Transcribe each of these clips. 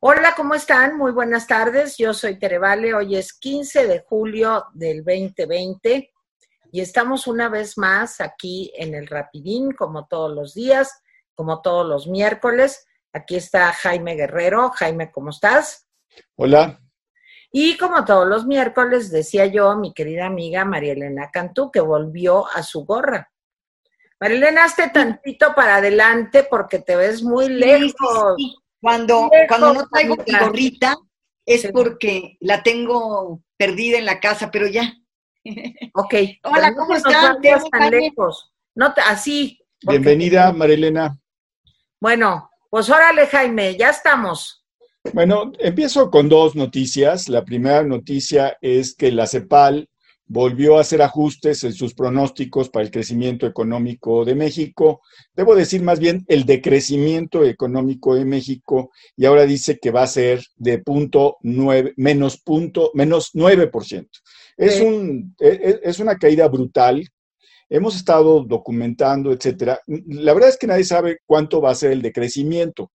Hola, ¿cómo están? Muy buenas tardes. Yo soy Terevale. Hoy es 15 de julio del 2020 y estamos una vez más aquí en el Rapidín, como todos los días, como todos los miércoles. Aquí está Jaime Guerrero. Jaime, ¿cómo estás? Hola. Y como todos los miércoles, decía yo, mi querida amiga María Elena Cantú, que volvió a su gorra. María Elena, hazte tantito para adelante porque te ves muy lejos. Cuando, cuando no traigo mi gorrita es porque la tengo perdida en la casa, pero ya. Ok. Hola, ¿cómo están? tan lejos. No, así. Bienvenida, Marilena. Bueno, pues órale, Jaime, ya estamos. Bueno, empiezo con dos noticias. La primera noticia es que la CEPAL volvió a hacer ajustes en sus pronósticos para el crecimiento económico de México. Debo decir más bien el decrecimiento económico de México y ahora dice que va a ser de punto nueve, menos punto, menos 9%. Es, un, e, e, es una caída brutal. Hemos estado documentando, etcétera. La verdad es que nadie sabe cuánto va a ser el decrecimiento.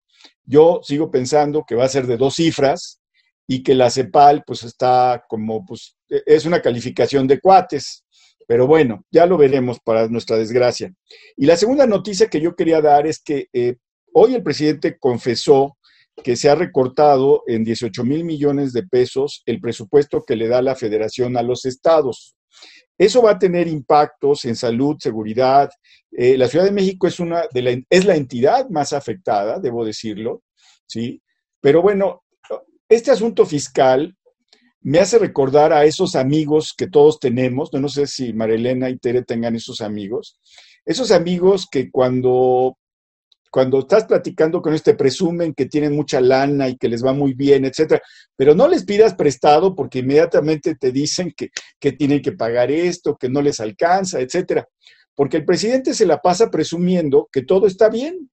Yo sigo pensando que va a ser de dos cifras, y que la CEPAL pues está como, pues e, es una calificación de cuates, pero bueno, ya lo veremos para nuestra desgracia. Y la segunda noticia que yo quería dar es que eh, hoy el presidente confesó que se ha recortado en 18 mil millones de pesos el presupuesto que le da la federación a los estados. Eso va a tener impactos en salud, seguridad. Eh, la Ciudad de México es, una de la, es la entidad más afectada, debo decirlo, ¿sí? Pero bueno, este asunto fiscal me hace recordar a esos amigos que todos tenemos, no, sé si Marilena y Tere tengan esos amigos, esos amigos que cuando, cuando estás platicando con este presumen que tienen mucha lana y que les va muy bien, etcétera, pero no les pidas prestado porque inmediatamente te dicen que, que tienen que pagar esto, que no les alcanza, etcétera. Porque el presidente se la pasa presumiendo que todo está bien,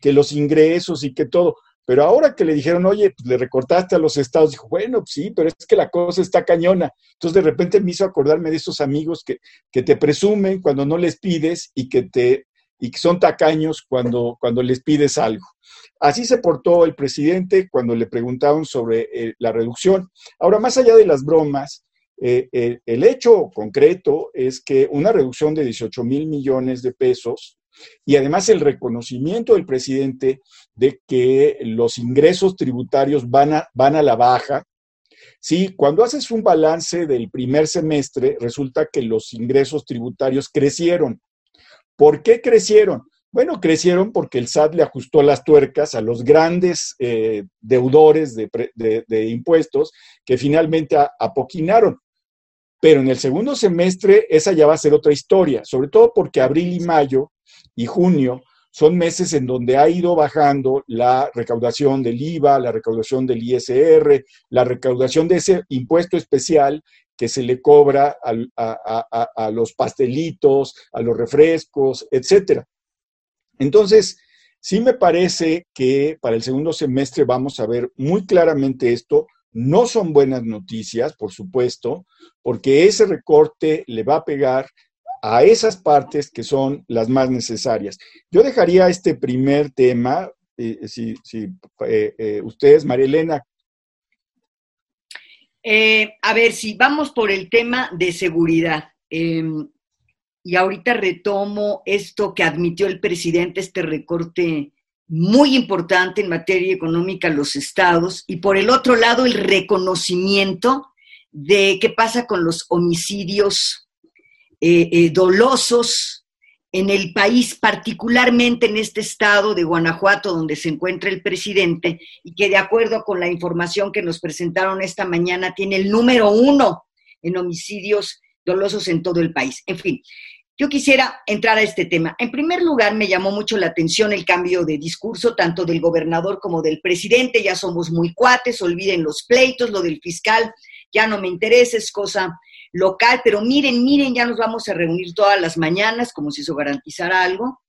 que los ingresos y que todo. Pero ahora que le dijeron, oye, pues le recortaste a los estados, dijo, bueno, pues sí, pero es que la cosa está cañona. Entonces de repente me hizo acordarme de esos amigos que, que te presumen cuando no les pides y que te y que son tacaños cuando, cuando les pides algo. Así se portó el presidente cuando le preguntaron sobre eh, la reducción. Ahora, más allá de las bromas, eh, eh, el hecho concreto es que una reducción de 18 mil millones de pesos y además el reconocimiento del presidente de que los ingresos tributarios van a, van a la baja. Sí, cuando haces un balance del primer semestre, resulta que los ingresos tributarios crecieron. ¿Por qué crecieron? Bueno, crecieron porque el SAT le ajustó las tuercas a los grandes eh, deudores de, impuestos que finalmente apoquinaron. Pero en el segundo semestre esa ya va a ser otra historia, sobre todo porque abril y mayo y junio son meses en donde ha ido bajando la recaudación del IVA, la recaudación del ISR, la recaudación de ese impuesto especial que se le cobra a, los pastelitos, a los refrescos, etcétera. Entonces, sí me parece que para el segundo semestre vamos a ver muy claramente esto. No son buenas noticias, por supuesto, porque ese recorte le va a pegar a esas partes que son las más necesarias. Yo dejaría este primer tema, eh, si, eh, eh, ustedes, María Elena. a ver, si vamos por el tema de seguridad, em, y ahorita retomo esto que admitió el presidente, este recorte muy importante en materia económica a los estados, y por el otro lado, el reconocimiento de qué pasa con los homicidios eh, eh, dolosos en el país, particularmente en este estado de Guanajuato, donde se encuentra el presidente, y que de acuerdo con la información que nos presentaron esta mañana, tiene el número uno en homicidios dolosos en todo el país. En fin, yo quisiera entrar a este tema. En primer lugar, me llamó mucho la atención el cambio de discurso, tanto del gobernador como del presidente. Ya somos muy cuates, olviden los pleitos, lo del fiscal, ya no me interesa, es cosa local, pero miren, miren, ya nos vamos a reunir todas las mañanas, como si eso garantizara algo,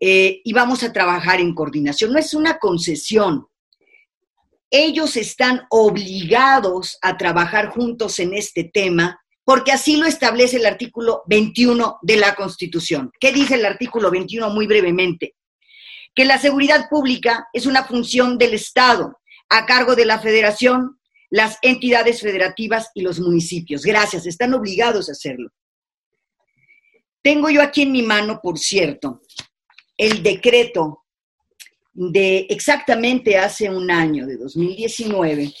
eh, y vamos a trabajar en coordinación. No es una concesión. Ellos están obligados a trabajar juntos en este tema porque así lo establece el artículo 21 de la Constitución. ¿Qué dice el artículo 21 muy brevemente? Que la seguridad pública es una función del Estado a cargo de la federación, las entidades federativas y los municipios. Gracias, están obligados a hacerlo. Tengo yo aquí en mi mano, por cierto, el decreto de exactamente hace un año, de 2019,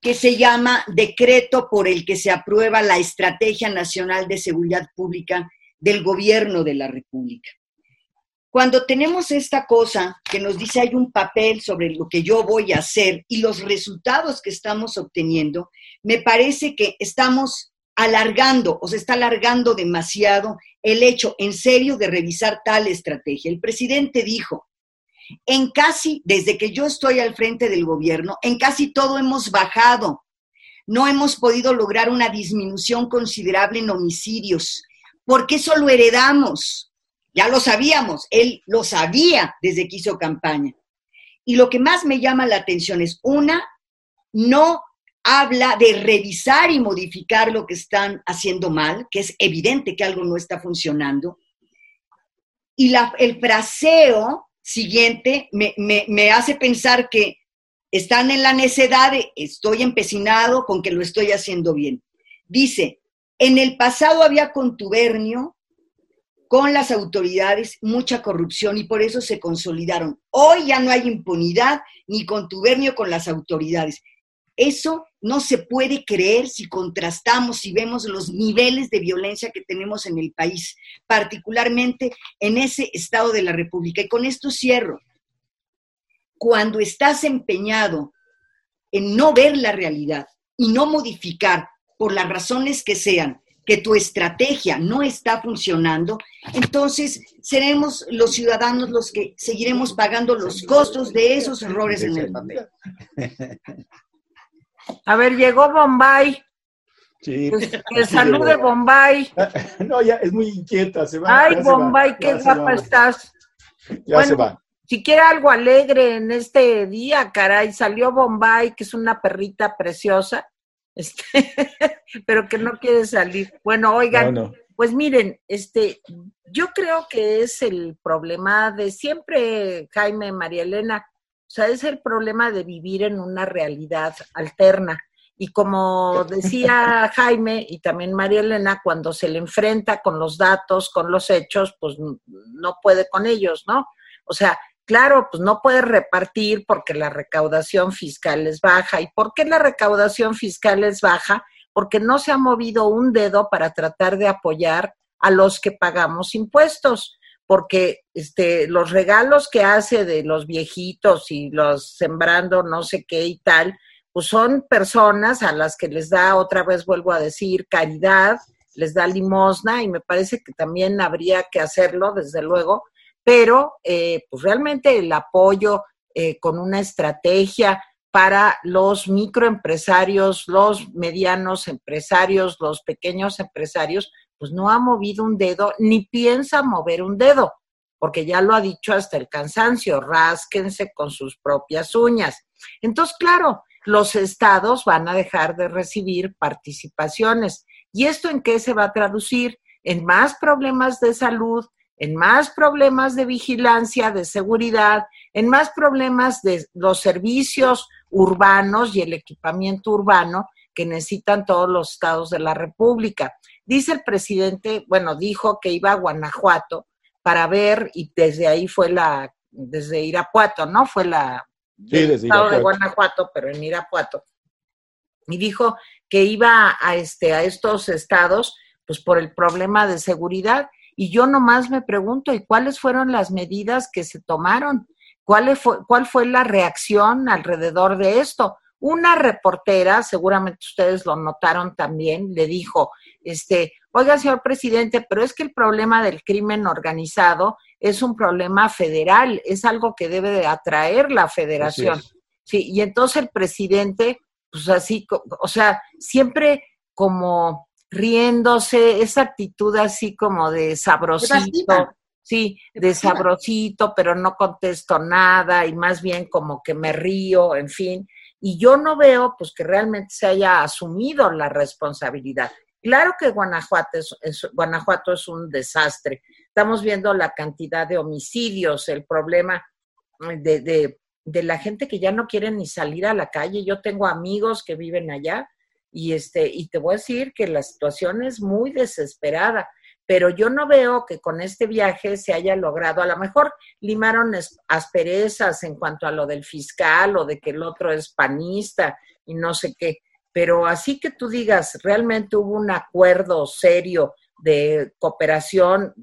que se llama Decreto por el que se aprueba la Estrategia Nacional de Seguridad Pública del Gobierno de la República. Cuando tenemos esta cosa que nos dice hay un papel sobre lo que yo voy a hacer y los resultados que estamos obteniendo, me parece que estamos alargando o se está alargando demasiado el hecho en serio de revisar tal estrategia. El presidente dijo, en casi, desde que yo estoy al frente del gobierno, en casi todo hemos bajado. No hemos podido lograr una disminución considerable en homicidios. porque eso lo heredamos? Ya lo sabíamos, él lo sabía desde que hizo campaña. Y lo que más me llama la atención es, una, no habla de revisar y modificar lo que están haciendo mal, que es evidente que algo no está funcionando. Y el fraseo siguiente me, me, me hace pensar que están en la necedad de estoy empecinado con que lo estoy haciendo bien. Dice, en el pasado había contubernio con las autoridades mucha corrupción y por eso se consolidaron. Hoy ya no hay impunidad ni contubernio con las autoridades. Eso no se puede creer si contrastamos, si vemos los niveles de violencia que tenemos en el país, particularmente en ese estado de la República. Y con esto cierro. Cuando estás empeñado en no ver la realidad y no modificar por las razones que sean que tu estrategia no está funcionando, entonces seremos los ciudadanos los que seguiremos pagando los costos de esos errores en el papel. A ver, llegó Bombay. Sí. Pues, que salude Bombay. No, ya es muy inquieta, se va. Ay, Bombay, qué guapa estás. Ya se va. Si quiere algo alegre en este día, caray, salió Bombay, que es una perrita preciosa este, pero que no quiere salir. Bueno, oigan, pues miren, este, yo creo que es el problema de siempre, Jaime, María Elena, o sea, es el problema de vivir en una realidad alterna. Y como decía Jaime y también María Elena, cuando se le enfrenta con los datos, con los hechos, pues no puede con ellos, ¿no? O sea, Claro, pues no puedes repartir porque la recaudación fiscal es baja. ¿Y por qué la recaudación fiscal es baja? Porque no se ha movido un dedo para tratar de apoyar a los que pagamos impuestos, porque este, los regalos que hace de los viejitos y los sembrando no sé qué y tal, pues son personas a las que les da, otra vez vuelvo a decir, caridad, les da limosna y me parece que también habría que hacerlo, desde luego, pero eh, pues realmente el apoyo eh, con una estrategia para los microempresarios, los medianos empresarios, los pequeños empresarios, pues no ha movido un dedo ni piensa mover un dedo, porque ya lo ha dicho hasta el cansancio, rásquense con sus propias uñas. Entonces, claro, los estados van a dejar de recibir participaciones. ¿Y esto en qué se va a traducir? En más problemas de salud, en más problemas de vigilancia, de seguridad, en más problemas de los servicios urbanos y el equipamiento urbano que necesitan todos los estados de la República. Dice el presidente, bueno, dijo que iba a Guanajuato para ver, y desde ahí fue la, desde Irapuato, ¿no? Fue la, sí, estado de Guanajuato, pero en Irapuato. Y dijo que iba a, este, a estos estados, pues por el problema de seguridad y yo nomás me pregunto, ¿y cuáles fueron las medidas que se tomaron? ¿Cuál fue, cuál fue la reacción alrededor de esto? Una reportera, seguramente ustedes lo notaron también, le dijo, este, oiga, señor presidente, pero es que el problema del crimen organizado es un problema federal, es algo que debe de atraer la federación. Sí, y entonces el presidente, pues así, o sea, siempre como riéndose, esa actitud así como de sabrosito, sí, de sabrosito, pero no contesto nada y más bien como que me río, en fin. Y yo no veo pues que realmente se haya asumido la responsabilidad. Claro que Guanajuato es, Guanajuato es un desastre. Estamos viendo la cantidad de homicidios, el problema de, de la gente que ya no quiere ni salir a la calle. Yo tengo amigos que viven allá y este y te voy a decir que la situación es muy desesperada, pero yo no veo que con este viaje se haya logrado, a lo mejor limaron asperezas en cuanto a lo del fiscal o de que el otro es panista y no sé qué, pero así que tú digas, realmente hubo un acuerdo serio de cooperación,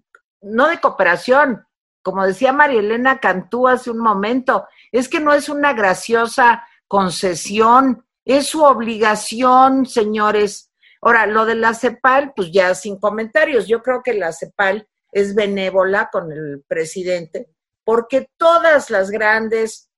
no de cooperación, como decía María Elena Cantú hace un momento, es que no es una graciosa concesión, es su obligación, señores. Ahora, lo de la CEPAL, pues ya sin comentarios. Yo creo que la CEPAL es benévola con el presidente, porque todas las grandes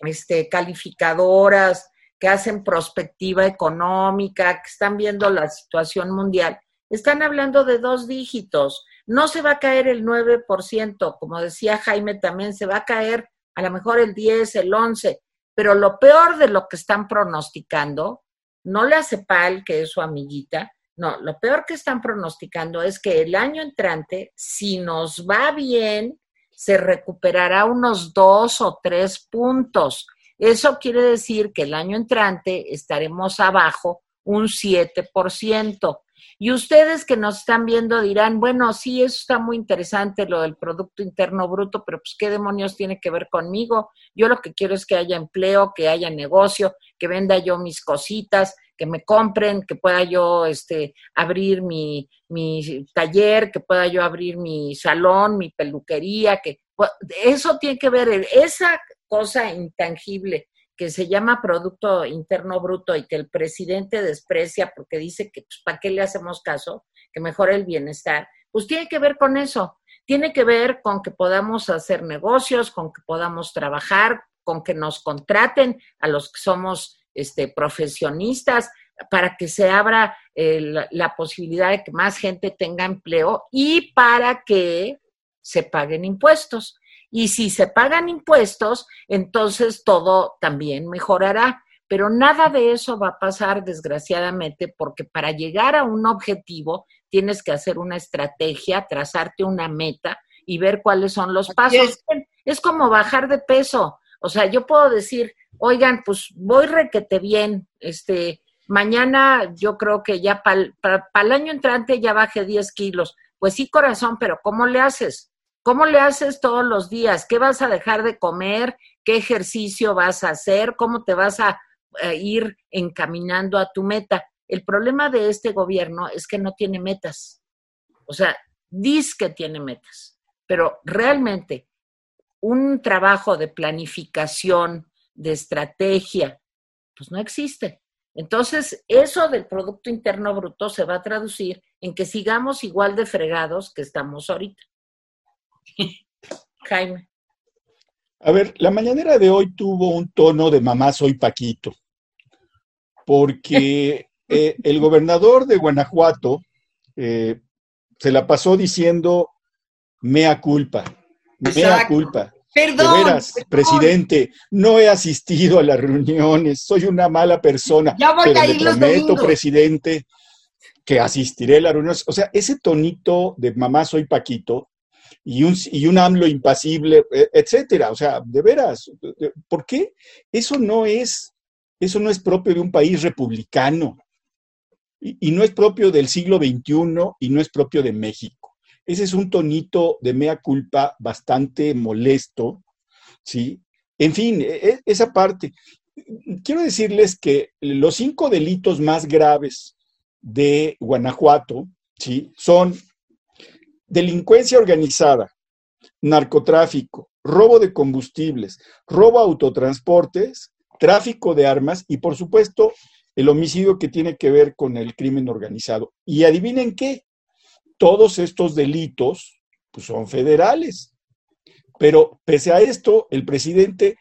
este, calificadoras que hacen prospectiva económica, que están viendo la situación mundial, están hablando de dos dígitos. No se va a caer el 9%, como decía Jaime también, se va a caer a lo mejor el 10, el 11, pero lo peor de lo que están pronosticando, no la CEPAL, que es su amiguita, no, lo peor que están pronosticando es que el año entrante, si nos va bien, se recuperará unos dos o tres puntos. Eso quiere decir que el año entrante estaremos abajo un 7%. Y ustedes que nos están viendo dirán, bueno, sí, eso está muy interesante, lo del Producto Interno Bruto, pero pues qué demonios tiene que ver conmigo. Yo lo que quiero es que haya empleo, que haya negocio, que venda yo mis cositas, que me compren, que pueda yo este, abrir mi, mi taller, que pueda yo abrir mi salón, mi peluquería, que pues, eso tiene que ver, esa cosa intangible que se llama Producto Interno Bruto y que el presidente desprecia porque dice que, pues, ¿para qué le hacemos caso? Que mejore el bienestar. Pues tiene que ver con eso. Tiene que ver con que podamos hacer negocios, con que podamos trabajar, con que nos contraten a los que somos este, profesionistas, para que se abra eh, la posibilidad de que más gente tenga empleo y para que se paguen impuestos. Y si se pagan impuestos, entonces todo también mejorará. Pero nada de eso va a pasar, desgraciadamente, porque para llegar a un objetivo tienes que hacer una estrategia, trazarte una meta y ver cuáles son los pasos. Es. como bajar de peso. O sea, yo puedo decir, oigan, pues voy requete bien, este, mañana yo creo que ya para el año entrante ya baje 10 kilos. Pues sí, corazón, pero ¿cómo le haces? ¿Cómo le haces todos los días? ¿Qué vas a dejar de comer? ¿Qué ejercicio vas a hacer? ¿Cómo te vas a eh, ir encaminando a tu meta? El problema de este gobierno es que no tiene metas. O sea, dice que tiene metas, pero realmente un trabajo de planificación, de estrategia, pues no existe. Entonces, eso del Producto Interno Bruto se va a traducir en que sigamos igual de fregados que estamos ahorita. Jaime. A ver, la mañanera de hoy tuvo un tono de mamá soy Paquito, porque eh, el gobernador de Guanajuato eh, se la pasó diciendo mea culpa, mea culpa. Perdón, de veras, presidente, no he asistido a las reuniones, soy una mala persona. Ya voy pero a ir le prometo, presidente, que asistiré a las reuniones. O sea, ese tonito de mamá soy Paquito y un, y un AMLO impasible, e, etcétera. O sea, de veras, ¿por qué? Eso no es, eso no es propio de un país republicano y, no es propio del siglo XXI y no es propio de México. Ese es un tonito de mea culpa bastante molesto, ¿sí? En fin, e, e, esa parte. Quiero decirles que los cinco delitos más graves de Guanajuato, ¿sí? Son delincuencia organizada, narcotráfico, robo de combustibles, robo a autotransportes, tráfico de armas y, por supuesto, el homicidio que tiene que ver con el crimen organizado. Y adivinen qué, todos estos delitos pues, son federales. Pero pese a esto, el presidente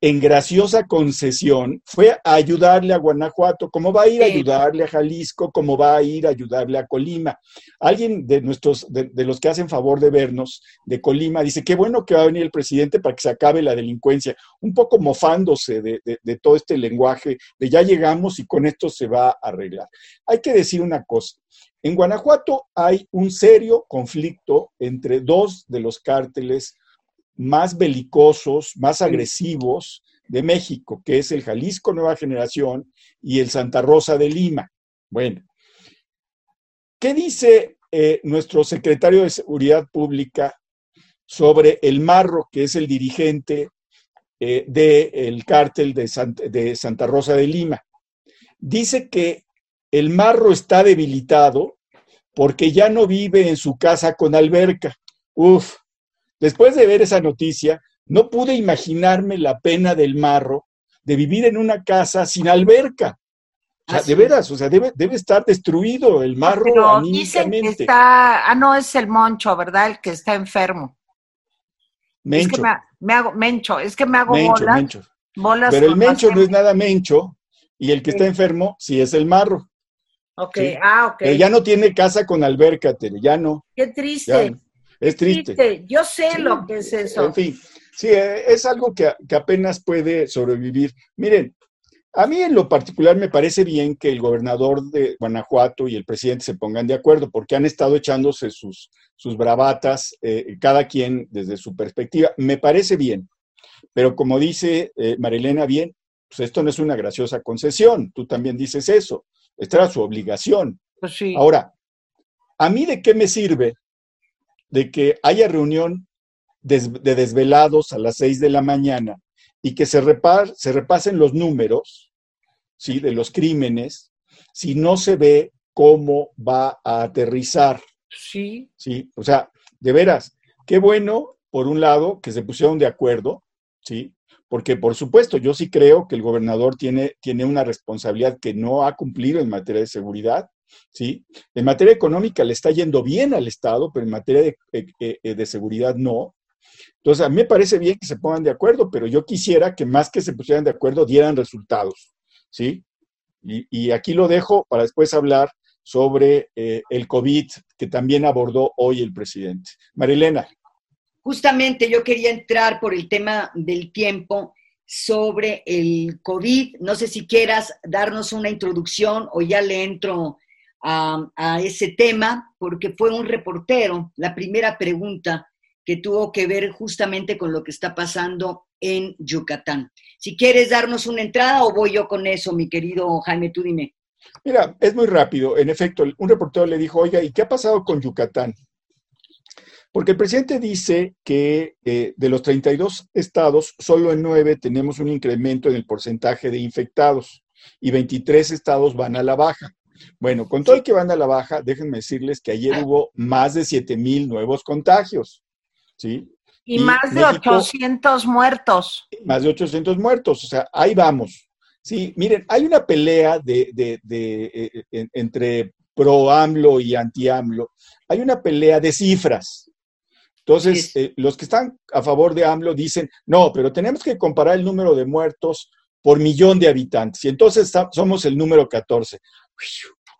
en graciosa concesión, fue a ayudarle a Guanajuato, como va a ir a ayudarle a Jalisco, como va a ir a ayudarle a Colima. Alguien de nuestros, de, los que hacen favor de vernos, de Colima, dice, qué bueno que va a venir el presidente para que se acabe la delincuencia, un poco mofándose de, de todo este lenguaje de ya llegamos y con esto se va a arreglar. Hay que decir una cosa, en Guanajuato hay un serio conflicto entre dos de los cárteles más belicosos, más agresivos de México, que es el Jalisco Nueva Generación y el Santa Rosa de Lima. Bueno, ¿qué dice eh, nuestro secretario de Seguridad Pública sobre el Marro, que es el dirigente eh, del cártel de, de Santa Rosa de Lima? Dice que el Marro está debilitado porque ya no vive en su casa con alberca. Uf, después de ver esa noticia, no pude imaginarme la pena del marro de vivir en una casa sin alberca. O sea, de veras, o sea, debe, debe estar destruido el marro Pero dicen que está, ah, no, es el moncho, ¿verdad? El que está enfermo. Mencho. Es que me, hago, mencho, es que me hago mencho, mencho. bolas. Pero el mencho no es nada mencho, y el que está enfermo sí es el marro. Ok, ah, ok. Pero ya no tiene casa con alberca, Tere, ya no. Qué triste. Es triste. Yo sé lo que es eso. En fin, sí, eh, es algo que, que apenas puede sobrevivir. Miren, a mí en lo particular me parece bien que el gobernador de Guanajuato y el presidente se pongan de acuerdo, porque han estado echándose sus, sus bravatas, eh, cada quien desde su perspectiva. Me parece bien, pero como dice eh, Marilena bien, pues esto no es una graciosa concesión, tú también dices eso, esta era su obligación. Pues sí. Ahora, ¿a mí de qué me sirve de que haya reunión de desvelados a las seis de la mañana y que se, se repasen los números ¿sí? de los crímenes si no se ve cómo va a aterrizar. Sí. Sí, o sea, de veras, qué bueno, por un lado, que se pusieron de acuerdo, ¿sí? Porque, por supuesto, yo sí creo que el gobernador tiene, tiene una responsabilidad que no ha cumplido en materia de seguridad, ¿sí? En materia económica le está yendo bien al Estado, pero en materia de, eh, eh, de seguridad no. Entonces, a mí me parece bien que se pongan de acuerdo, pero yo quisiera que más que se pusieran de acuerdo, dieran resultados. ¿sí? Y, aquí lo dejo para después hablar sobre eh, el COVID que también abordó hoy el presidente. Marilena. Justamente yo quería entrar por el tema del tiempo sobre el COVID. No sé si quieras darnos una introducción o ya le entro a, ese tema, porque fue un reportero, la primera pregunta que tuvo que ver justamente con lo que está pasando en Yucatán. Si quieres darnos una entrada o voy yo con eso, mi querido Jaime, tú dime. Mira, es muy rápido. En efecto, un reportero le dijo, oiga, ¿y qué ha pasado con Yucatán? Porque el presidente dice que eh, de los 32 estados, solo en 9 tenemos un incremento en el porcentaje de infectados y 23 estados van a la baja. Bueno, con todo el que van a la baja, déjenme decirles que ayer hubo más de 7 mil nuevos contagios. ¿sí? Y, más de 800 muertos. Más de 800 muertos, o sea, ahí vamos. Sí, miren, hay una pelea de, de, de, eh, entre pro-AMLO y anti-AMLO. Hay una pelea de cifras. Entonces, eh, los que están a favor de AMLO dicen, no, pero tenemos que comparar el número de muertos por millón de habitantes. Y entonces somos el número 14.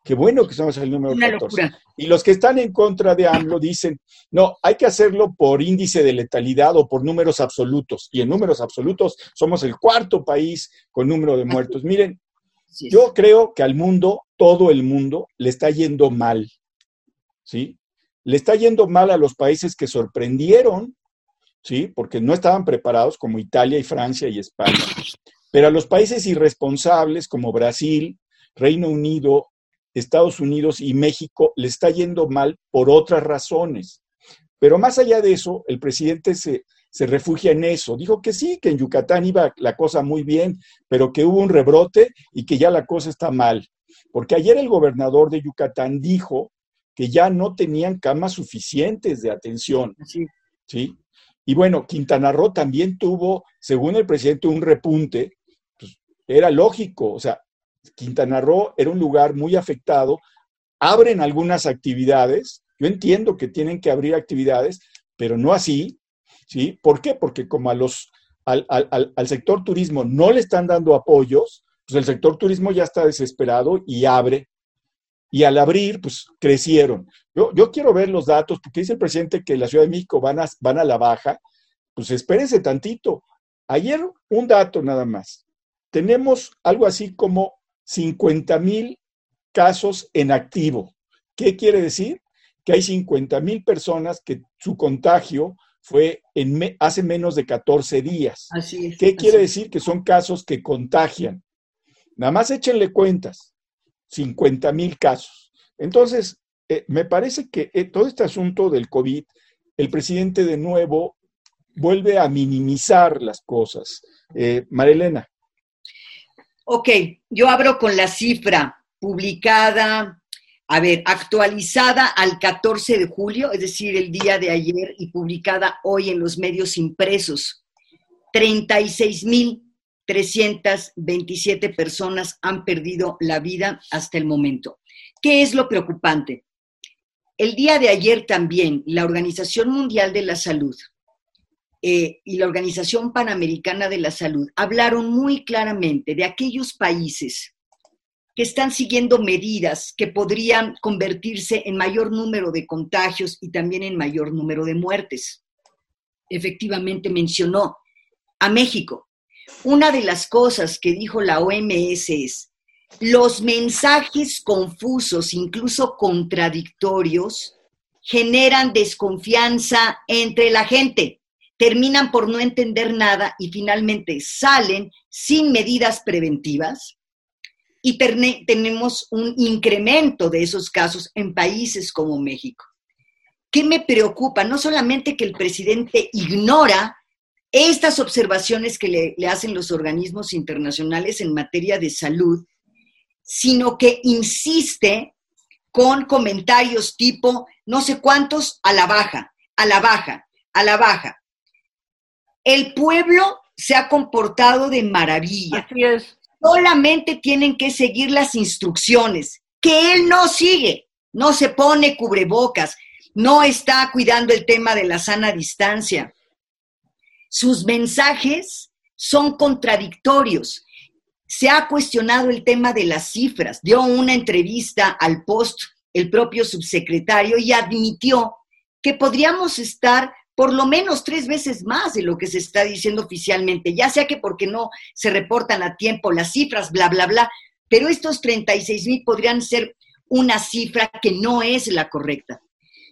Qué bueno que somos el número Una 14. Y los que están en contra de AMLO dicen, no, hay que hacerlo por índice de letalidad o por números absolutos. Y en números absolutos somos el cuarto país con número de muertos. Miren, yo creo que al mundo, todo el mundo, le está yendo mal. ¿Sí? Le está yendo mal a los países que sorprendieron, ¿sí? Porque no estaban preparados, como Italia y Francia y España. Pero a los países irresponsables como Brasil, Reino Unido, Estados Unidos y México le está yendo mal por otras razones. Pero más allá de eso, el presidente se, se refugia en eso. Dijo que sí, que en Yucatán iba la cosa muy bien, pero que hubo un rebrote y que ya la cosa está mal. Porque ayer el gobernador de Yucatán dijo que ya no tenían camas suficientes de atención. Sí. ¿sí? Y bueno, Quintana Roo también tuvo, según el presidente, un repunte. Pues, era lógico, o sea, Quintana Roo era un lugar muy afectado, abren algunas actividades, yo entiendo que tienen que abrir actividades, pero no así, ¿sí? ¿Por qué? Porque como a los, al, sector turismo no le están dando apoyos, pues el sector turismo ya está desesperado y abre. Y al abrir, pues crecieron. Yo, yo quiero ver los datos, porque dice el presidente que la Ciudad de México van a, van a la baja. Pues espérense tantito. Ayer un dato nada más. Tenemos algo así como 50 mil casos en activo. ¿Qué quiere decir? Que hay 50 mil personas que su contagio fue en hace menos de 14 días. Así es. ¿Qué quiere decir? Que son casos que contagian. Nada más échenle cuentas, 50 mil casos. Entonces, eh, me parece que eh, todo este asunto del COVID, el presidente de nuevo vuelve a minimizar las cosas. Eh, Marilena. Ok, yo abro con la cifra publicada, a ver, actualizada al 14 de julio, es decir, el día de ayer, y publicada hoy en los medios impresos. 36.327 personas han perdido la vida hasta el momento. ¿Qué es lo preocupante? El día de ayer también la Organización Mundial de la Salud eh, y la Organización Panamericana de la Salud hablaron muy claramente de aquellos países que están siguiendo medidas que podrían convertirse en mayor número de contagios y también en mayor número de muertes. Efectivamente mencionó a México. Una de las cosas que dijo la OMS es, los mensajes confusos, incluso contradictorios, generan desconfianza entre la gente, terminan por no entender nada y finalmente salen sin medidas preventivas y tenemos un incremento de esos casos en países como México. ¿Qué me preocupa? No solamente que el presidente ignora estas observaciones que le, le hacen los organismos internacionales en materia de salud, sino que insiste con comentarios tipo no sé cuántos a la baja, a la baja, a la baja. El pueblo se ha comportado de maravilla. Así es. Solamente tienen que seguir las instrucciones, que él no sigue, no se pone cubrebocas, no está cuidando el tema de la sana distancia. Sus mensajes son contradictorios se ha cuestionado el tema de las cifras. Dio una entrevista al Post el propio subsecretario y admitió que podríamos estar por lo menos tres veces más de lo que se está diciendo oficialmente, ya sea que porque no se reportan a tiempo las cifras, bla, bla, bla, pero estos 36 mil podrían ser una cifra que no es la correcta.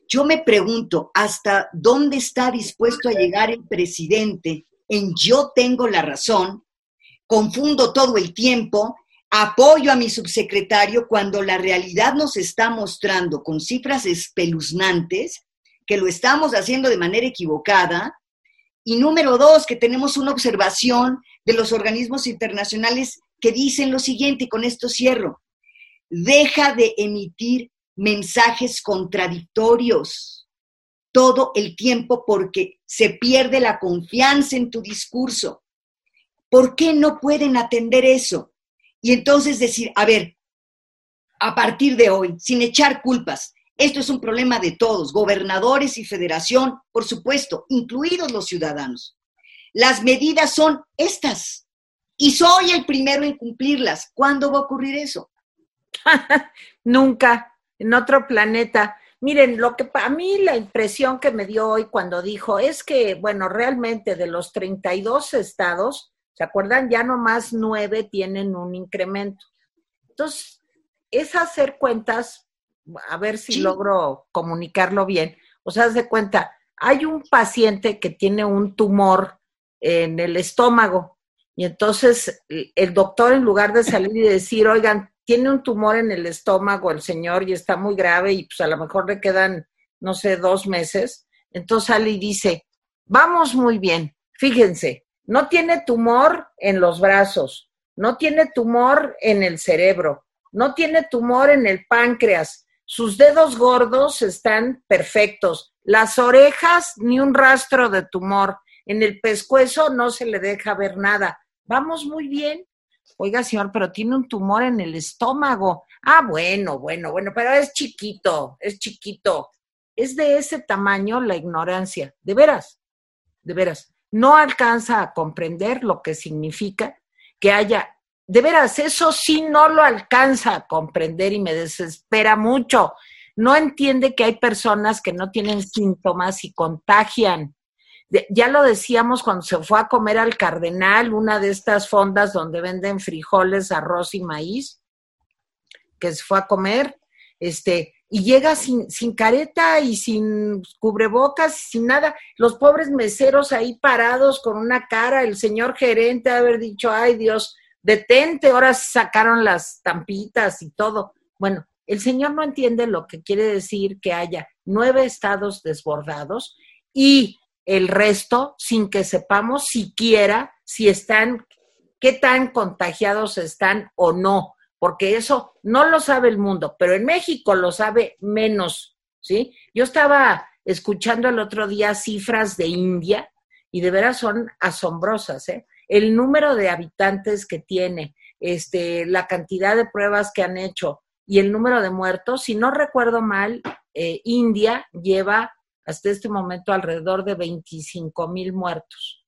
Yo me pregunto, ¿hasta dónde está dispuesto a llegar el presidente en yo tengo la razón confundo todo el tiempo, apoyo a mi subsecretario cuando la realidad nos está mostrando con cifras espeluznantes que lo estamos haciendo de manera equivocada. Y número dos, que tenemos una observación de los organismos internacionales que dicen lo siguiente, y con esto cierro, deja de emitir mensajes contradictorios todo el tiempo porque se pierde la confianza en tu discurso. ¿Por qué no pueden atender eso? Y entonces decir, a ver, a partir de hoy, sin echar culpas, esto es un problema de todos, gobernadores y federación, por supuesto, incluidos los ciudadanos. Las medidas son estas y soy el primero en cumplirlas. ¿Cuándo va a ocurrir eso? Nunca, en otro planeta. Miren, lo que a mí la impresión que me dio hoy cuando dijo es que, bueno, realmente de los 32 estados, ¿Se acuerdan? Ya nomás nueve tienen un incremento. Entonces, es hacer cuentas, a ver si logro comunicarlo bien. O sea, haz de cuenta, hay un paciente que tiene un tumor en el estómago y entonces el doctor en lugar de salir y decir, oigan, tiene un tumor en el estómago el señor y está muy grave y pues a lo mejor le quedan, no sé, dos meses, entonces sale y dice, vamos muy bien, fíjense, no tiene tumor en los brazos, no tiene tumor en el cerebro, no tiene tumor en el páncreas, sus dedos gordos están perfectos, las orejas ni un rastro de tumor, en el pescuezo no se le deja ver nada. Vamos muy bien. Oiga, señor, pero tiene un tumor en el estómago. Ah, bueno, bueno, bueno, pero es chiquito, es chiquito. Es de ese tamaño la ignorancia, de veras, de veras no alcanza a comprender lo que significa que haya, de veras, eso sí no lo alcanza a comprender y me desespera mucho. No entiende que hay personas que no tienen síntomas y contagian. ya lo decíamos cuando se fue a comer al Cardenal, una de estas fondas donde venden frijoles, arroz y maíz, que se fue a comer, este, y llega sin, sin careta y sin cubrebocas, sin nada. Los pobres meseros ahí parados con una cara, el señor gerente haber dicho, ay Dios, detente, ahora sacaron las tampitas y todo. Bueno, el señor no entiende lo que quiere decir que haya nueve estados desbordados y el resto sin que sepamos siquiera si están, qué tan contagiados están o no porque eso no lo sabe el mundo, pero en México lo sabe menos, ¿sí? Yo estaba escuchando el otro día cifras de India y de veras son asombrosas, ¿eh? El número de habitantes que tiene, este, la cantidad de pruebas que han hecho y el número de muertos, si no recuerdo mal, eh, India lleva hasta este momento alrededor de 25 mil muertos.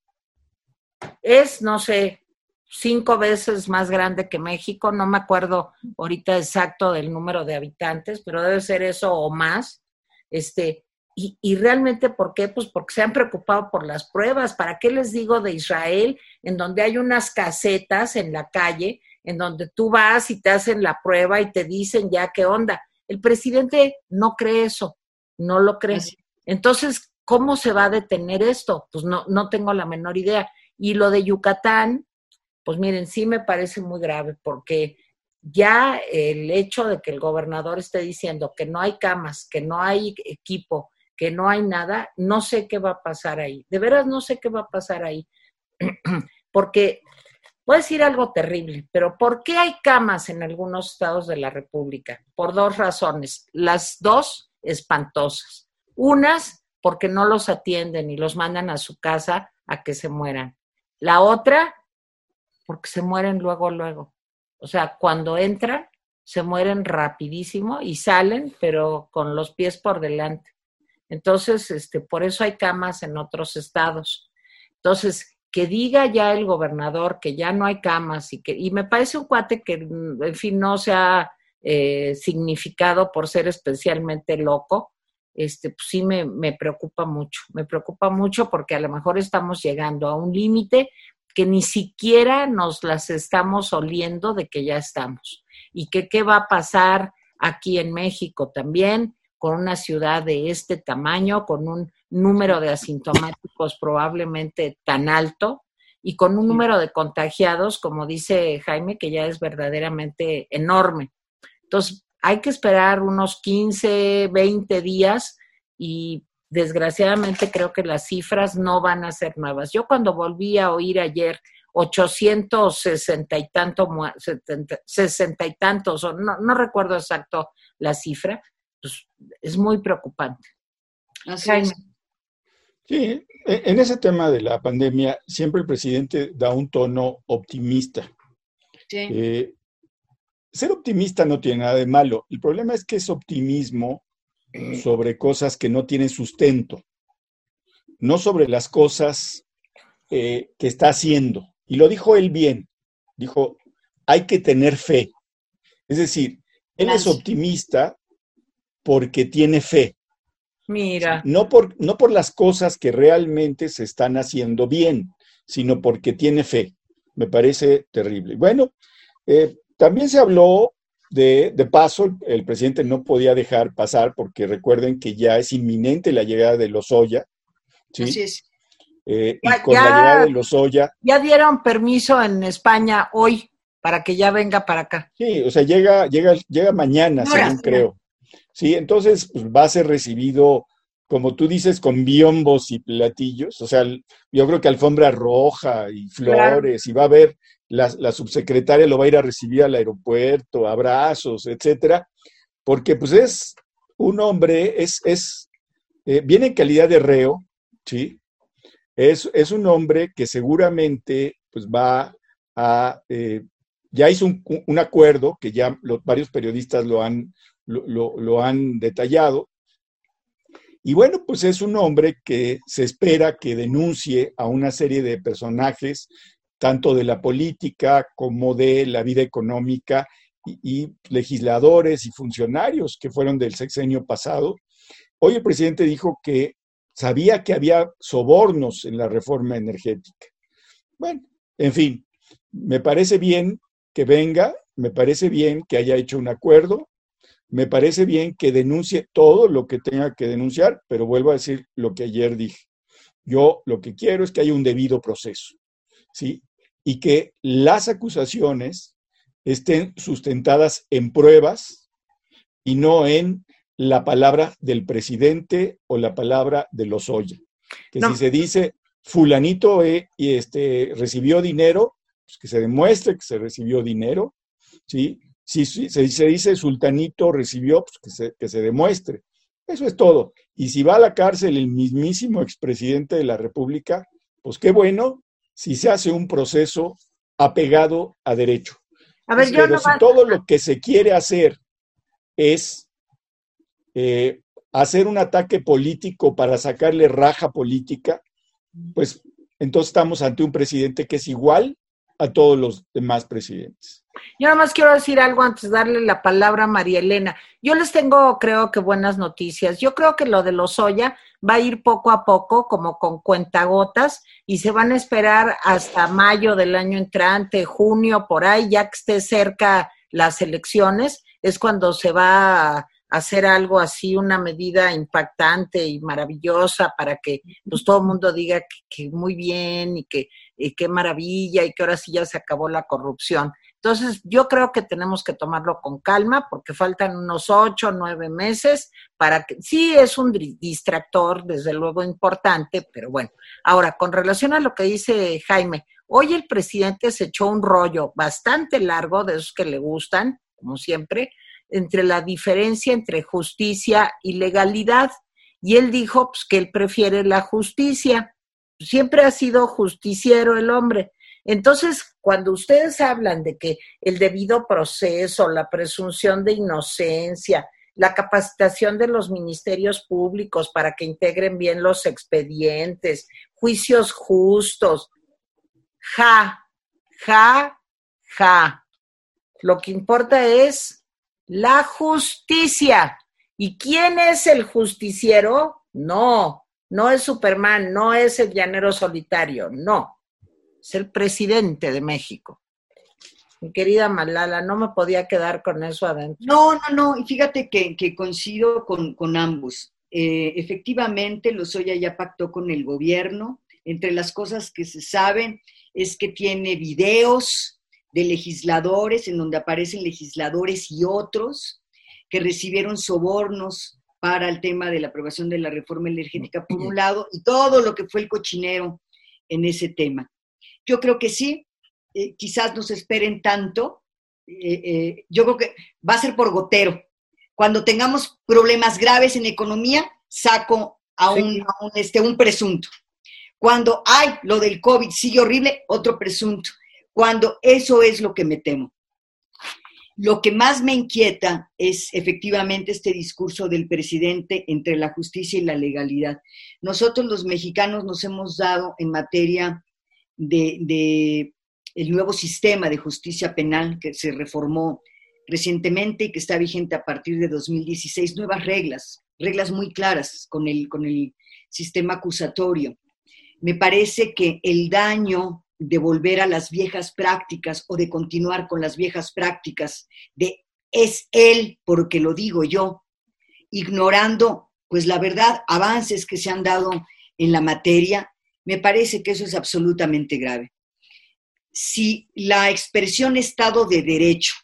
Es, no sé, cinco veces más grande que México, no me acuerdo ahorita exacto del número de habitantes, pero debe ser eso o más. Este, y, y, realmente, ¿por qué? Pues porque se han preocupado por las pruebas. ¿Para qué les digo de Israel, en donde hay unas casetas en la calle, en donde tú vas y te hacen la prueba y te dicen ya qué onda? El presidente no cree eso, no lo cree. Entonces, ¿cómo se va a detener esto? Pues no, no tengo la menor idea. Y lo de Yucatán, pues miren, sí me parece muy grave porque ya el hecho de que el gobernador esté diciendo que no hay camas, que no hay equipo, que no hay nada, no sé qué va a pasar ahí. De veras no sé qué va a pasar ahí. porque voy a decir algo terrible, pero ¿por qué hay camas en algunos estados de la República? Por dos razones, las dos espantosas. Unas, porque no los atienden y los mandan a su casa a que se mueran. La otra, porque se mueren luego, luego. O sea, cuando entran, se mueren rapidísimo y salen, pero con los pies por delante. Entonces, este, por eso hay camas en otros estados. Entonces, que diga ya el gobernador que ya no hay camas y que, y me parece un cuate que, en fin, no se ha eh, significado por ser especialmente loco, este, pues sí me, me preocupa mucho. Me preocupa mucho porque a lo mejor estamos llegando a un límite que ni siquiera nos las estamos oliendo de que ya estamos. Y que qué va a pasar aquí en México también, con una ciudad de este tamaño, con un número de asintomáticos probablemente tan alto y con un número de contagiados, como dice Jaime, que ya es verdaderamente enorme. Entonces, hay que esperar unos 15, 20 días y desgraciadamente creo que las cifras no van a ser nuevas. Yo cuando volví a oír ayer 860 y tanto, 60 y tantos, o no, no recuerdo exacto la cifra, pues es muy preocupante. Así Sí, e, en ese tema de la pandemia, siempre el presidente da un tono optimista. Sí. Eh, ser optimista no tiene nada de malo. El problema es que es optimismo sobre cosas que no tienen sustento, no sobre las cosas eh, que está haciendo. Y lo dijo él bien, dijo, hay que tener fe. Es decir, él es optimista porque tiene fe. Mira. No por, no por las cosas que realmente se están haciendo bien, sino porque tiene fe. Me parece terrible. Bueno, eh, también se habló de, paso, el presidente no podía dejar pasar porque recuerden que ya es inminente la llegada de los Oya. ¿sí? Así es. Eh, y con la llegada de los Oya. Ya dieron permiso en España hoy para que ya venga para acá. Sí, o sea, llega, llega, llega mañana, según creo. Sí, entonces pues, va a ser recibido, como tú dices, con biombos y platillos. O sea, yo creo que alfombra roja y flores, y va a haber la, subsecretaria lo va a ir a recibir al aeropuerto, abrazos, etcétera, porque pues es un hombre, es, es eh, viene en calidad de reo, ¿sí? Es, es un hombre que seguramente pues va a, eh, ya hizo un, un, acuerdo que ya los, varios periodistas lo han, lo, han detallado, y bueno, pues es un hombre que se espera que denuncie a una serie de personajes tanto de la política como de la vida económica y, legisladores y funcionarios que fueron del sexenio pasado. Hoy el presidente dijo que sabía que había sobornos en la reforma energética. Bueno, en fin, me parece bien que venga, me parece bien que haya hecho un acuerdo. Me parece bien que denuncie todo lo que tenga que denunciar, pero vuelvo a decir lo que ayer dije. Yo lo que quiero es que haya un debido proceso, ¿sí? Y que las acusaciones estén sustentadas en pruebas y no en la palabra del presidente o la palabra de los Oya. Que si se dice fulanito eh, y este, recibió dinero, pues que se demuestre que se recibió dinero, ¿sí? Si, se, dice sultanito recibió, pues que se, que se demuestre. Eso es todo. Y si va a la cárcel el mismísimo expresidente de la República, pues qué bueno si se hace un proceso apegado a derecho. A ver, yo Pero si todo lo que se quiere hacer es eh, hacer un ataque político para sacarle raja política, pues entonces estamos ante un presidente que es igual a todos los demás presidentes. Yo nada más quiero decir algo antes de darle la palabra a María Elena. Yo les tengo, creo que buenas noticias. Yo creo que lo de los Oya va a ir poco a poco, como con cuentagotas, y se van a esperar hasta mayo del año entrante, junio, por ahí, ya que esté cerca las elecciones, es cuando se va a hacer algo así, una medida impactante y maravillosa para que pues todo el mundo diga que, muy bien y que qué maravilla y que ahora sí ya se acabó la corrupción. Entonces, yo creo que tenemos que tomarlo con calma porque faltan unos ocho, nueve meses para que, sí es un distractor, desde luego importante, pero bueno. Ahora, con relación a lo que dice Jaime, hoy el presidente se echó un rollo bastante largo, de esos que le gustan, como siempre, entre la diferencia entre justicia y legalidad. Y él dijo pues, que él prefiere la justicia. Siempre ha sido justiciero el hombre. Entonces, cuando ustedes hablan de que el debido proceso, la presunción de inocencia, la capacitación de los ministerios públicos para que integren bien los expedientes, juicios justos, ja, ja, ja. Lo que importa es la justicia. ¿Y quién es el justiciero? No, no es Superman, no es el llanero solitario, no es el presidente de México. Mi querida Malala, no me podía quedar con eso adentro. No, no, no, y fíjate que, coincido con, ambos. Eh, efectivamente, Lozoya ya pactó con el gobierno. Entre las cosas que se saben es que tiene videos de legisladores en donde aparecen legisladores y otros que recibieron sobornos para el tema de la aprobación de la reforma energética por un lado y todo lo que fue el cochinero en ese tema. Yo creo que sí, eh, quizás no se esperen tanto. Eh, eh, yo creo que va a ser por gotero. Cuando tengamos problemas graves en economía, saco a un, este, un presunto. Cuando hay lo del COVID, sigue horrible, otro presunto. Cuando eso es lo que me temo. Lo que más me inquieta es efectivamente este discurso del presidente entre la justicia y la legalidad. Nosotros los mexicanos nos hemos dado en materia de, el nuevo sistema de justicia penal que se reformó recientemente y que está vigente a partir de 2016, nuevas reglas, reglas muy claras con el, con el sistema acusatorio. Me parece que el daño de volver a las viejas prácticas o de continuar con las viejas prácticas de es él porque lo digo yo, ignorando pues la verdad, avances que se han dado en la materia, me parece que eso es absolutamente grave. Si la expresión Estado de Derecho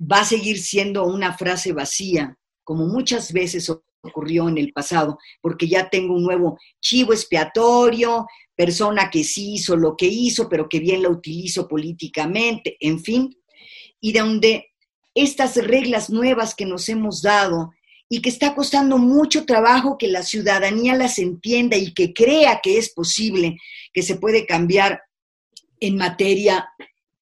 va a seguir siendo una frase vacía, como muchas veces ocurrió en el pasado, porque ya tengo un nuevo chivo expiatorio, persona que sí hizo lo que hizo, pero que bien la utilizo políticamente, en fin, y donde estas reglas nuevas que nos hemos dado y que está costando mucho trabajo que la ciudadanía las entienda y que crea que es posible, que se puede cambiar en materia,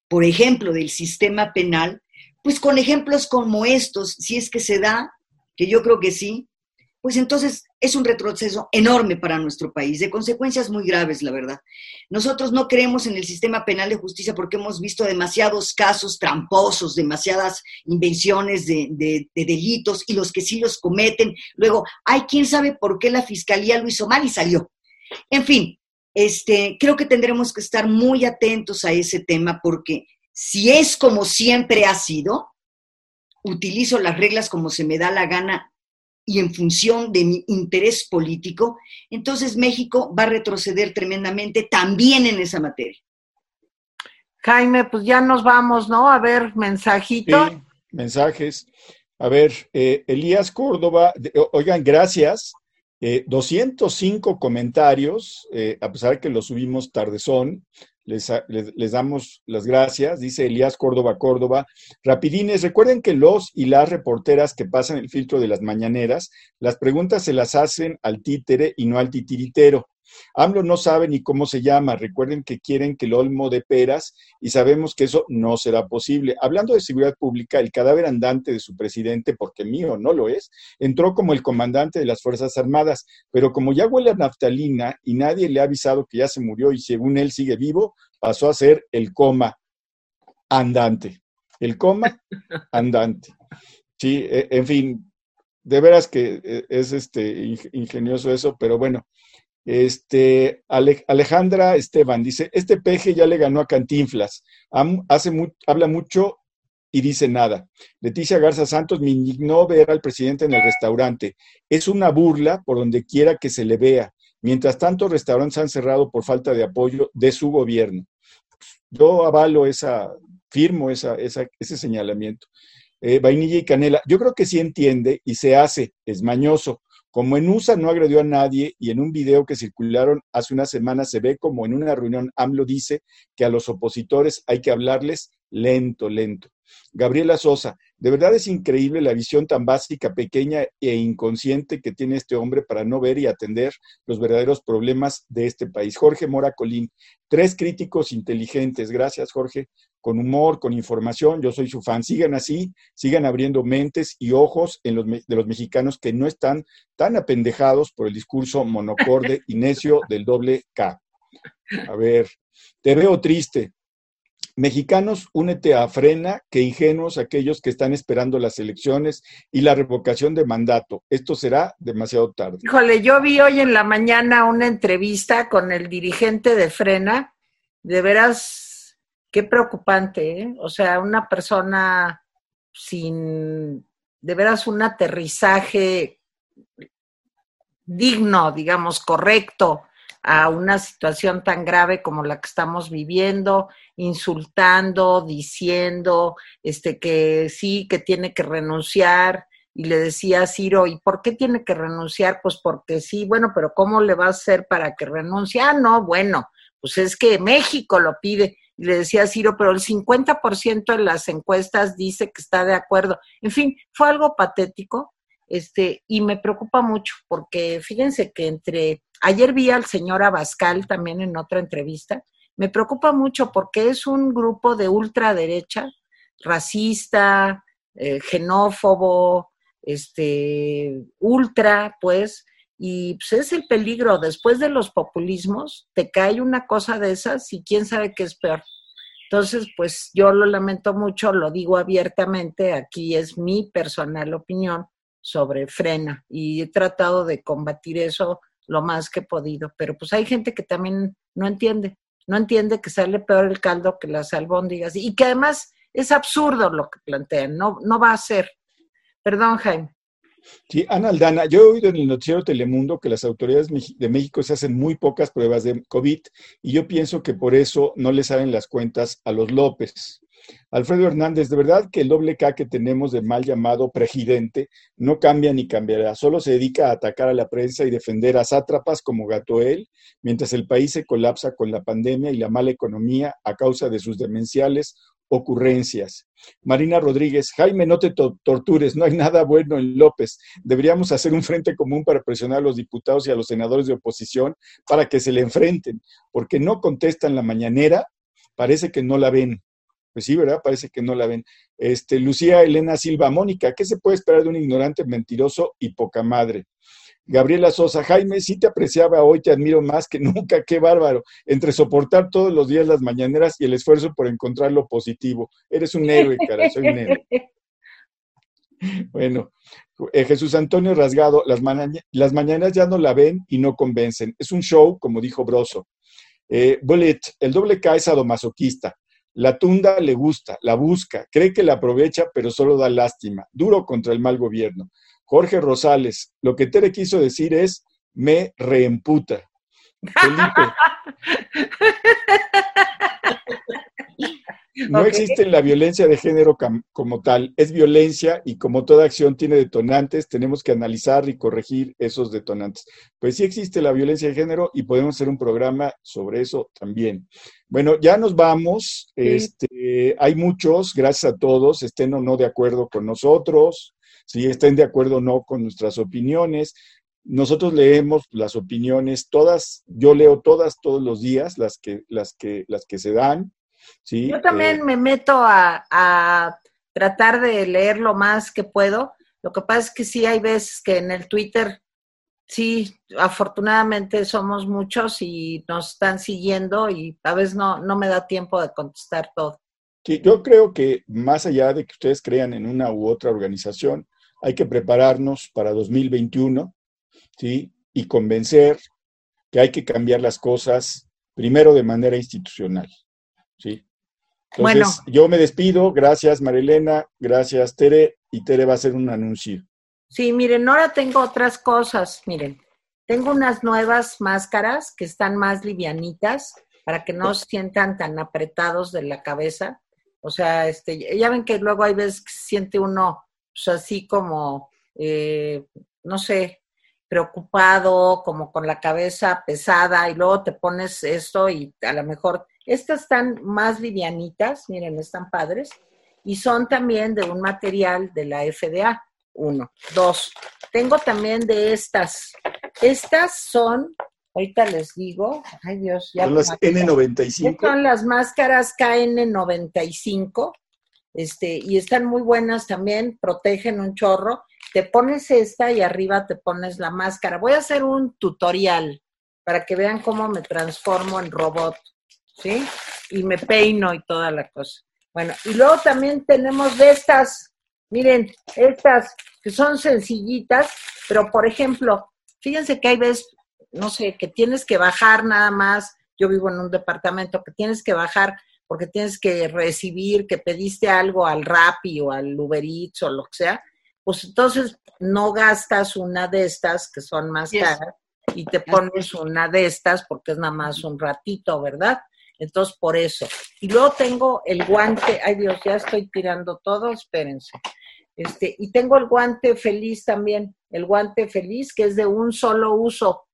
por ejemplo, del sistema penal, pues con ejemplos como estos, si es que se da, que yo creo que sí, pues entonces es un retroceso enorme para nuestro país, de consecuencias muy graves, la verdad. Nosotros no creemos en el sistema penal de justicia porque hemos visto demasiados casos tramposos, demasiadas invenciones de, delitos y los que sí los cometen. Luego, hay quien sabe por qué la fiscalía lo hizo mal y salió. En fin, este, creo que tendremos que estar muy atentos a ese tema porque si es como siempre ha sido, utilizo las reglas como se me da la gana y en función de mi interés político, entonces México va a retroceder tremendamente también en esa materia. Jaime, pues ya nos vamos, ¿no? A ver, mensajito. Sí, mensajes. A ver, eh, Elías Córdoba, oigan, gracias. 205 eh, comentarios, eh, a pesar de que los subimos tardezón, les, les, damos las gracias, dice Elías Córdoba Córdoba. Rapidines, recuerden que los y las reporteras que pasan el filtro de las mañaneras, las preguntas se las hacen al títere y no al titiritero. AMLO no sabe ni cómo se llama. Recuerden que quieren que el olmo de peras y sabemos que eso no será posible. Hablando de seguridad pública, el cadáver andante de su presidente, porque mío no lo es, entró como el comandante de las Fuerzas Armadas, pero como ya huele a naftalina y nadie le ha avisado que ya se murió y según él sigue vivo, pasó a ser el coma andante. El coma andante. Sí, e, en fin, de veras que e, es este ingenioso eso, pero bueno, este, Alejandra Esteban dice, este peje ya le ganó a Cantinflas, hace habla mucho y dice nada. Leticia Garza Santos me indignó ver al presidente en el restaurante. Es una burla por donde quiera que se le vea. Mientras tanto, restaurantes han cerrado por falta de apoyo de su gobierno. Yo avalo esa, firmo esa, ese señalamiento. Eh, vainilla y canela, yo creo que sí entiende y se hace, es mañoso, como en USA no agredió a nadie y en un video que circularon hace una semana se ve como en una reunión AMLO dice que a los opositores hay que hablarles lento, lento. Gabriela Sosa, de verdad es increíble la visión tan básica, pequeña e inconsciente que tiene este hombre para no ver y atender los verdaderos problemas de este país. Jorge Mora Colín, tres críticos inteligentes. Gracias, Jorge. Con humor, con información. Yo soy su fan. Sigan así, sigan abriendo mentes y ojos en los, de los mexicanos que no están tan apendejados por el discurso monocorde y necio del doble K. A ver, te veo triste. Mexicanos, únete a Frena, que ingenuos aquellos que están esperando las elecciones y la revocación de mandato. Esto será demasiado tarde. Híjole, yo vi hoy en la mañana una entrevista con el dirigente de Frena. De veras, qué preocupante, ¿eh? O sea, una persona sin, de veras, un aterrizaje digno, digamos, correcto a una situación tan grave como la que estamos viviendo, insultando, diciendo este que sí, que tiene que renunciar. Y le decía a Ciro, ¿y por qué tiene que renunciar? Pues porque sí, bueno, pero ¿cómo le va a hacer para que renuncie? Ah, no, bueno, pues es que México lo pide. Y le decía a Ciro, pero el 50% de las encuestas dice que está de acuerdo. En fin, fue algo patético, este, y me preocupa mucho, porque fíjense que entre Ayer vi al señor Abascal también en otra entrevista. Me preocupa mucho porque es un grupo de ultraderecha, racista, eh, xenófobo, este, ultra, pues, y pues es el peligro. Después de los populismos, te cae una cosa de esas y quién sabe qué es peor. Entonces, pues yo lo lamento mucho, lo digo abiertamente, aquí es mi personal opinión sobre frena y he tratado de combatir eso lo más que he podido. Pero pues hay gente que también no entiende, no entiende que sale peor el caldo que las albóndigas y que además es absurdo lo que plantean, no, no va a ser. Perdón, Jaime. Sí, Ana Aldana, yo he oído en el noticiero Telemundo que las autoridades de México se hacen muy pocas pruebas de COVID y yo pienso que por eso no le salen las cuentas a los López. Alfredo Hernández, de verdad que el doble K que tenemos de mal llamado presidente no cambia ni cambiará, solo se dedica a atacar a la prensa y defender a sátrapas como Gatoel, mientras el país se colapsa con la pandemia y la mala economía a causa de sus demenciales ocurrencias. Marina Rodríguez, Jaime, no te tortures, no hay nada bueno en López. Deberíamos hacer un frente común para presionar a los diputados y a los senadores de oposición para que se le enfrenten, porque no contestan la mañanera, parece que no la ven. Pues sí, ¿verdad? Parece que no la ven. Este, Lucía Elena Silva, Mónica, ¿qué se puede esperar de un ignorante mentiroso y poca madre? Gabriela Sosa, Jaime, sí te apreciaba hoy, te admiro más que nunca, qué bárbaro. Entre soportar todos los días las mañaneras y el esfuerzo por encontrar lo positivo. Eres un héroe, cara, soy un héroe. Bueno, eh, Jesús Antonio Rasgado, las, las mañanas ya no la ven y no convencen. Es un show, como dijo Broso. Eh, Bullet, el doble K es sadomasoquista. La tunda le gusta, la busca, cree que la aprovecha, pero solo da lástima. Duro contra el mal gobierno. Jorge Rosales, lo que Tere quiso decir es, me reemputa. Felipe. No existe la violencia de género como tal, es violencia y como toda acción tiene detonantes, tenemos que analizar y corregir esos detonantes. Pues sí existe la violencia de género y podemos hacer un programa sobre eso también. Bueno, ya nos vamos. Este, hay muchos, gracias a todos, estén o no de acuerdo con nosotros, si estén de acuerdo o no con nuestras opiniones. Nosotros leemos las opiniones, todas, yo leo todas todos los días, las que, las que, las que se dan yo también eh, me meto a, tratar de leer lo más que puedo. Lo que pasa es que sí hay veces que en el Twitter, sí, afortunadamente somos muchos y nos están siguiendo y a veces no, no me da tiempo de contestar todo. Sí, yo creo que más allá de que ustedes crean en una u otra organización, hay que prepararnos para 2021, ¿sí? Y convencer que hay que cambiar las cosas primero de manera institucional. Sí. Entonces, bueno. yo me despido. Gracias, Marilena. Gracias, Tere. Y Tere va a hacer un anuncio. Sí, miren, ahora tengo otras cosas. Miren, tengo unas nuevas máscaras que están más livianitas para que no se sientan tan apretados de la cabeza. O sea, este, ya ven que luego hay veces que siente uno pues, así como, eh, no sé, preocupado, como con la cabeza pesada, y luego te pones esto y a lo mejor estas están más livianitas, miren, están padres, y son también de un material de la FDA. Uno. Dos. Tengo también de estas. Estas son, ahorita les digo, ay Dios, ya. Son las N95. Son las máscaras KN95. Este, y están muy buenas también, protegen un chorro. Te pones esta y arriba te pones la máscara. Voy a hacer un tutorial para que vean cómo me transformo en robot. ¿sí? Y me peino y toda la cosa. Bueno, y luego también tenemos de estas, miren, estas que son sencillitas, pero por ejemplo, fíjense que hay veces, no sé, que tienes que bajar nada más, yo vivo en un departamento, que tienes que bajar porque tienes que recibir, que pediste algo al Rappi o al Uber Eats o lo que sea, pues entonces no gastas una de estas que son más caras y te pones una de estas porque es nada más un ratito, ¿verdad? Entonces, por eso. Y luego tengo el guante, ay Dios, ya estoy tirando todo, espérense. Este, y tengo el guante feliz también, el guante feliz que es de un solo uso.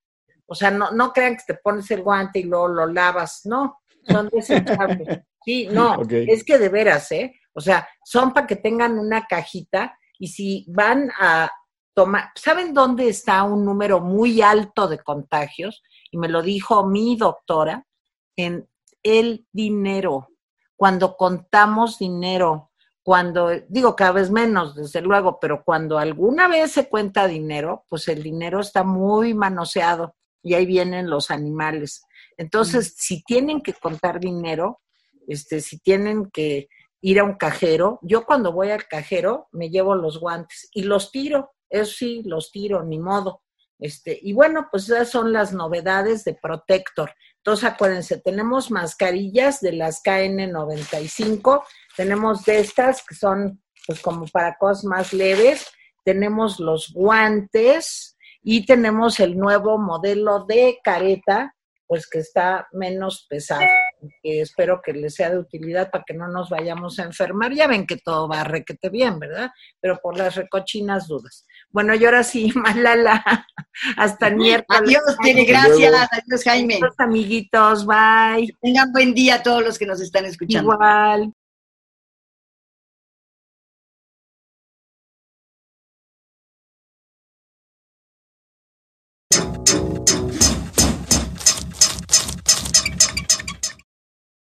O sea, no, no crean que te pones el guante y luego lo lavas, no, son desechables. Sí, no, es que de veras, ¿eh? O sea, son para que tengan una cajita y si van a tomar, ¿saben dónde está un número muy alto de contagios? Y me lo dijo mi doctora, en el dinero. Cuando contamos dinero, cuando, digo cada vez menos, desde luego, pero cuando alguna vez se cuenta dinero, pues el dinero está muy manoseado y ahí vienen los animales. Entonces, si tienen que contar dinero, este, si tienen que ir a un cajero, yo cuando voy al cajero me llevo los guantes y los tiro, eso sí, los tiro, ni modo. Este, y bueno, pues esas son las novedades de Protector. Entonces, acuérdense, tenemos mascarillas de las KN95, tenemos de estas que son pues como para cosas más leves, tenemos los guantes y tenemos el nuevo modelo de careta, pues que está menos pesado que espero que les sea de utilidad para que no nos vayamos a enfermar. Ya ven que todo va requete bien, ¿verdad? Pero por las recochinas dudas. Bueno, y ahora sí, Malala, hasta el miércoles. Adiós, tiene gracias. Adiós, Jaime. Adiós, amiguitos, bye. Tengan buen día a todos los que nos están escuchando. Igual.